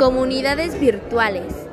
Comunidades virtuales.